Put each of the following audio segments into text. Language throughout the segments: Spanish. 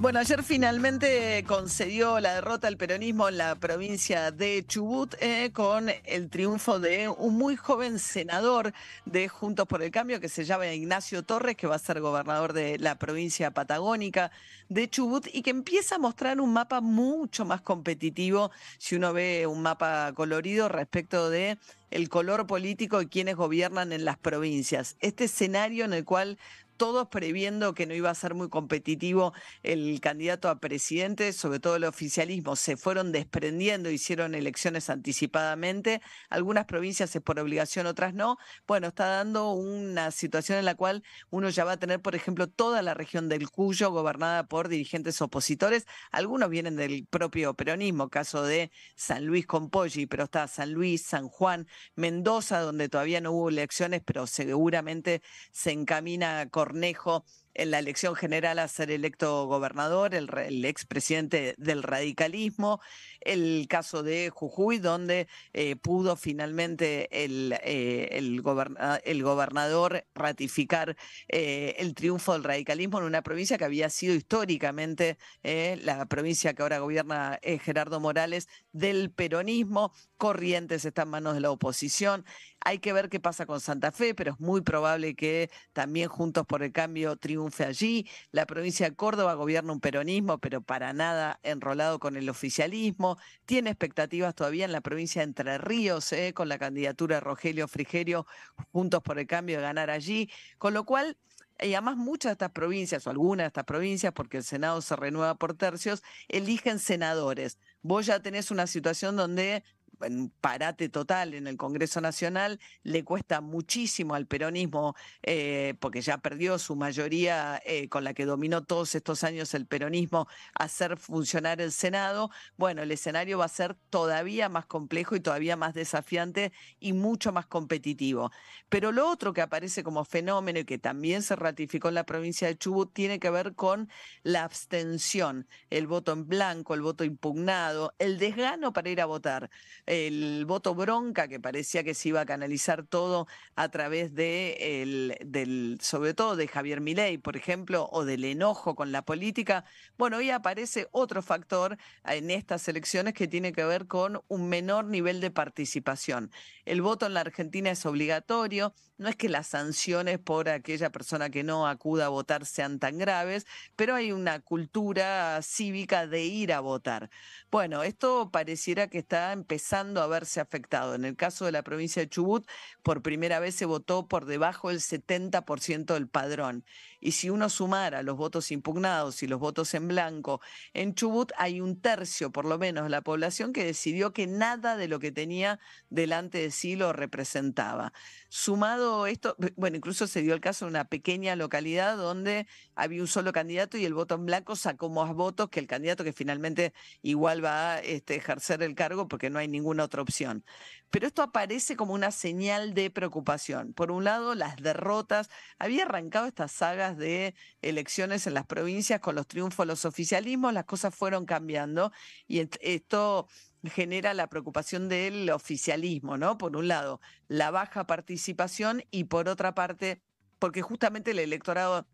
Bueno, ayer finalmente concedió la derrota al peronismo en la provincia de Chubut eh, con el triunfo de un muy joven senador de Juntos por el Cambio que se llama Ignacio Torres, que va a ser gobernador de la provincia patagónica de Chubut y que empieza a mostrar un mapa mucho más competitivo si uno ve un mapa colorido respecto de el color político y quienes gobiernan en las provincias. Este escenario en el cual todos previendo que no iba a ser muy competitivo el candidato a presidente, sobre todo el oficialismo, se fueron desprendiendo, hicieron elecciones anticipadamente, algunas provincias es por obligación, otras no. Bueno, está dando una situación en la cual uno ya va a tener, por ejemplo, toda la región del Cuyo gobernada por dirigentes opositores, algunos vienen del propio peronismo, caso de San Luis con pero está San Luis, San Juan, Mendoza, donde todavía no hubo elecciones, pero seguramente se encamina a Cornejo en la elección general a ser electo gobernador, el, el expresidente del radicalismo, el caso de Jujuy, donde eh, pudo finalmente el, eh, el, goberna- el gobernador ratificar eh, el triunfo del radicalismo en una provincia que había sido históricamente la provincia que ahora gobierna Gerardo Morales del peronismo. Corrientes está en manos de la oposición. Hay que ver qué pasa con Santa Fe, pero es muy probable que también Juntos por el Cambio triunfe allí. La provincia de Córdoba gobierna un peronismo, pero para nada enrolado con el oficialismo. Tiene expectativas todavía en la provincia de Entre Ríos, eh, con la candidatura de Rogelio Frigerio, Juntos por el Cambio, de ganar allí. Con lo cual, y además muchas de estas provincias, o algunas de estas provincias, porque el Senado se renueva por tercios, eligen senadores. Vos ya tenés una situación donde en parate total en el Congreso Nacional, le cuesta muchísimo al peronismo, eh, porque ya perdió su mayoría eh, con la que dominó todos estos años el peronismo, hacer funcionar el Senado. Bueno, el escenario va a ser todavía más complejo y todavía más desafiante y mucho más competitivo. Pero lo otro que aparece como fenómeno y que también se ratificó en la provincia de Chubut tiene que ver con la abstención, el voto en blanco, el voto impugnado, el desgano para ir a votar el voto bronca, que parecía que se iba a canalizar todo a través de el, del, sobre todo de Javier Milei, por ejemplo, o del enojo con la política. Bueno, hoy aparece otro factor en estas elecciones que tiene que ver con un menor nivel de participación. El voto en la Argentina es obligatorio, no es que las sanciones por aquella persona que no acuda a votar sean tan graves, pero hay una cultura cívica de ir a votar. Bueno, esto pareciera que está empezando a verse afectado. En el caso de la provincia de Chubut, por primera vez se votó por debajo del 70% del padrón. Y si uno sumara los votos impugnados y los votos en blanco, en Chubut hay un tercio, por lo menos, de la población que decidió que nada de lo que tenía delante de sí lo representaba. Sumado esto, bueno, incluso se dio el caso de una pequeña localidad donde había un solo candidato y el voto en blanco sacó más votos que el candidato que finalmente igual va a este, ejercer el cargo porque no hay ninguna otra opción. Pero esto aparece como una señal de preocupación. Por un lado, las derrotas. Había arrancado estas sagas de elecciones en las provincias con los triunfos los oficialismos, las cosas fueron cambiando y esto genera la preocupación del oficialismo, ¿no? Por un lado, la baja participación y por otra parte, porque justamente el electorado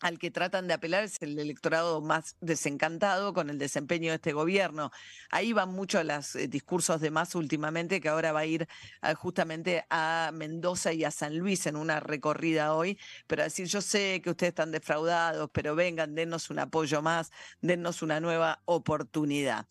al que tratan de apelar es el electorado más desencantado con el desempeño de este gobierno. Ahí van muchos los eh, discursos de más últimamente, que ahora va a ir ah, justamente a Mendoza y a San Luis en una recorrida hoy, pero decir, yo sé que ustedes están defraudados, pero vengan, dennos un apoyo más, dennos una nueva oportunidad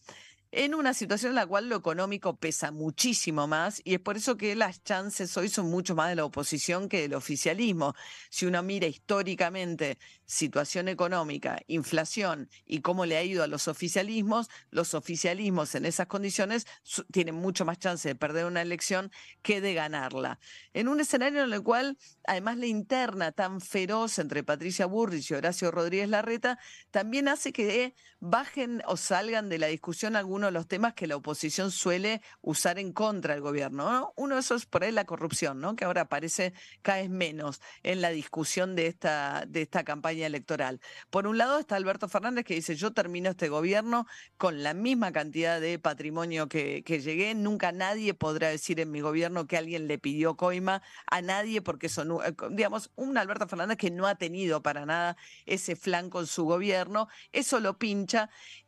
en una situación en la cual lo económico pesa muchísimo más y es por eso que las chances hoy son mucho más de la oposición que del oficialismo. Si uno mira históricamente situación económica, inflación y cómo le ha ido a los oficialismos, los oficialismos en esas condiciones tienen mucho más chance de perder una elección que de ganarla. En un escenario en el cual, además, la interna tan feroz entre Patricia Burrich y Horacio Rodríguez Larreta también hace que bajen o salgan de la discusión algunos de los temas que la oposición suele usar en contra del gobierno. Uno de esos es por ahí la corrupción, ¿no? que ahora parece cada vez menos en la discusión de esta, de esta campaña electoral. Por un lado está Alberto Fernández que dice, yo termino este gobierno con la misma cantidad de patrimonio que, que llegué, nunca nadie podrá decir en mi gobierno que alguien le pidió coima a nadie porque son, eh, digamos, un Alberto Fernández que no ha tenido para nada ese flanco en su gobierno, eso lo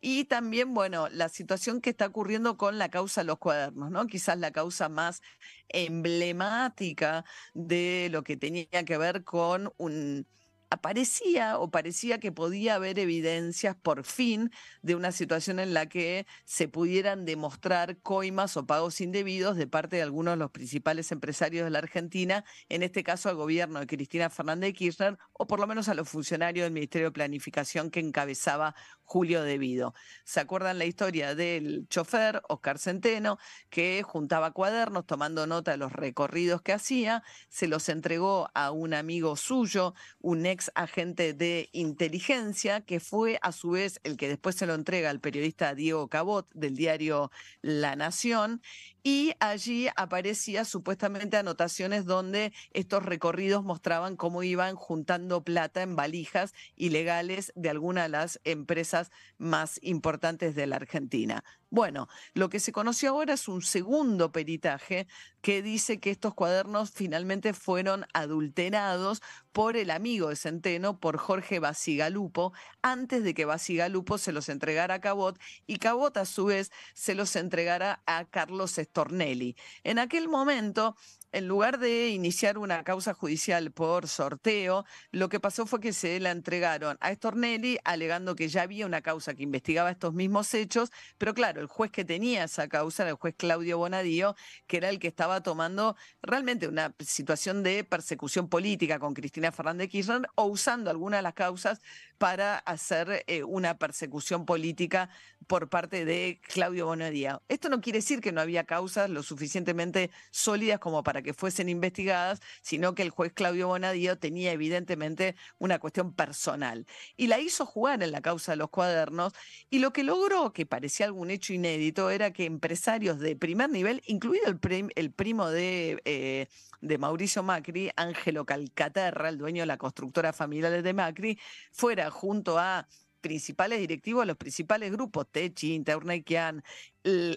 y también, bueno, la situación que está ocurriendo con la causa de los cuadernos, ¿no? Quizás la causa más emblemática de lo que tenía que ver con un aparecía o parecía que podía haber evidencias por fin de una situación en la que se pudieran demostrar coimas o pagos indebidos de parte de algunos de los principales empresarios de la Argentina, en este caso al gobierno de Cristina Fernández de Kirchner o por lo menos a los funcionarios del Ministerio de Planificación que encabezaba Julio Devido. ¿Se acuerdan la historia del chofer Oscar Centeno que juntaba cuadernos tomando nota de los recorridos que hacía, se los entregó a un amigo suyo, un ex agente de inteligencia, que fue a su vez el que después se lo entrega al periodista Diego Cabot del diario La Nación, y allí aparecía supuestamente anotaciones donde estos recorridos mostraban cómo iban juntando plata en valijas ilegales de alguna de las empresas más importantes de la Argentina. Bueno, lo que se conoció ahora es un segundo peritaje que dice que estos cuadernos finalmente fueron adulterados por el amigo de Centeno, por Jorge Basigalupo, antes de que Basigalupo se los entregara a Cabot y Cabot a su vez se los entregara a Carlos Stornelli. En aquel momento en lugar de iniciar una causa judicial por sorteo, lo que pasó fue que se la entregaron a Stornelli alegando que ya había una causa que investigaba estos mismos hechos, pero claro, el juez que tenía esa causa era el juez Claudio Bonadío, que era el que estaba tomando realmente una situación de persecución política con Cristina Fernández Kirchner o usando alguna de las causas para hacer eh, una persecución política por parte de Claudio Bonadío. Esto no quiere decir que no había causas lo suficientemente sólidas como para que fuesen investigadas, sino que el juez Claudio Bonadío tenía evidentemente una cuestión personal y la hizo jugar en la causa de los cuadernos y lo que logró, que parecía algún hecho inédito, era que empresarios de primer nivel, incluido el, primo de, eh, de Mauricio Macri, Ángelo Calcaterra, el dueño de la constructora familiar de Macri, fuera junto a principales directivos, los principales grupos, Techi, Internequian,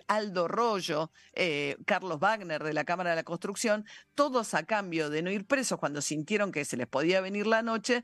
Aldo Rollo, eh, Carlos Wagner de la Cámara de la Construcción, todos a cambio de no ir presos cuando sintieron que se les podía venir la noche,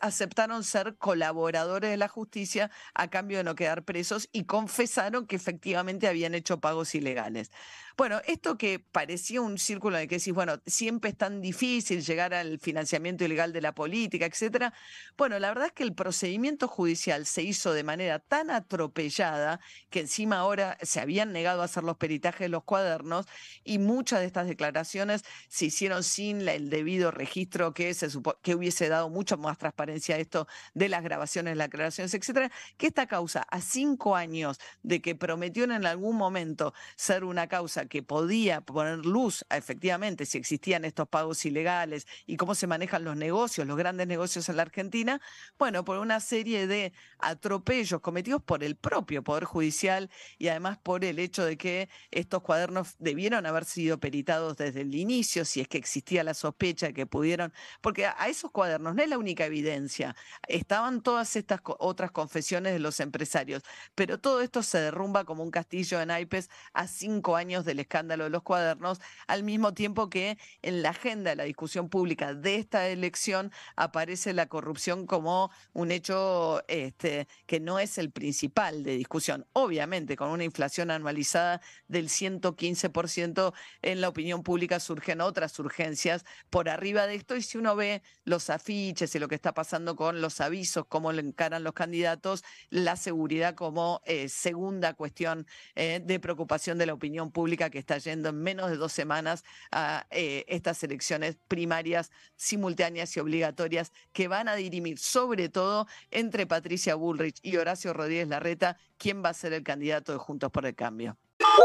aceptaron ser colaboradores de la justicia a cambio de no quedar presos y confesaron que efectivamente habían hecho pagos ilegales. Bueno, esto que parecía un círculo el que decís, bueno, siempre es tan difícil llegar al financiamiento ilegal de la política, etcétera. Bueno, la verdad es que el procedimiento judicial se hizo de manera tan atropellada que encima ahora se habían negado a hacer los peritajes de los cuadernos y muchas de estas declaraciones se hicieron sin el debido registro que, se que hubiese dado mucho más transparencia a esto de las grabaciones, las declaraciones, etcétera, que esta causa, a cinco años de que prometió en algún momento ser una causa que podía poner luz a efectivamente si existían estos pagos ilegales y cómo se manejan los negocios, los grandes negocios en la Argentina, bueno, por una serie de atropellos cometidos por el propio Poder Judicial y además por el hecho de que estos cuadernos debieron haber sido peritados desde el inicio, si es que existía la sospecha que pudieron, porque a esos cuadernos no es la única evidencia, estaban todas estas otras confesiones de los empresarios, pero todo esto se derrumba como un castillo de naipes a cinco años del escándalo de los cuadernos, al mismo tiempo que en la agenda de la discusión pública de esta elección aparece la corrupción como un hecho este, que no es el principal de discusión, obviamente con una inflación anualizada del 115%, en la opinión pública surgen otras urgencias por arriba de esto. Y si uno ve los afiches y lo que está pasando con los avisos, cómo lo encaran los candidatos, la seguridad como eh, segunda cuestión eh, de preocupación de la opinión pública que está yendo en menos de dos semanas a eh, estas elecciones primarias simultáneas y obligatorias que van a dirimir sobre todo entre Patricia Bullrich y Horacio Rodríguez Larreta quién va a ser el candidato de Juntos por el cambio.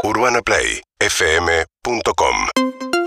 UrbanaPlayFM.com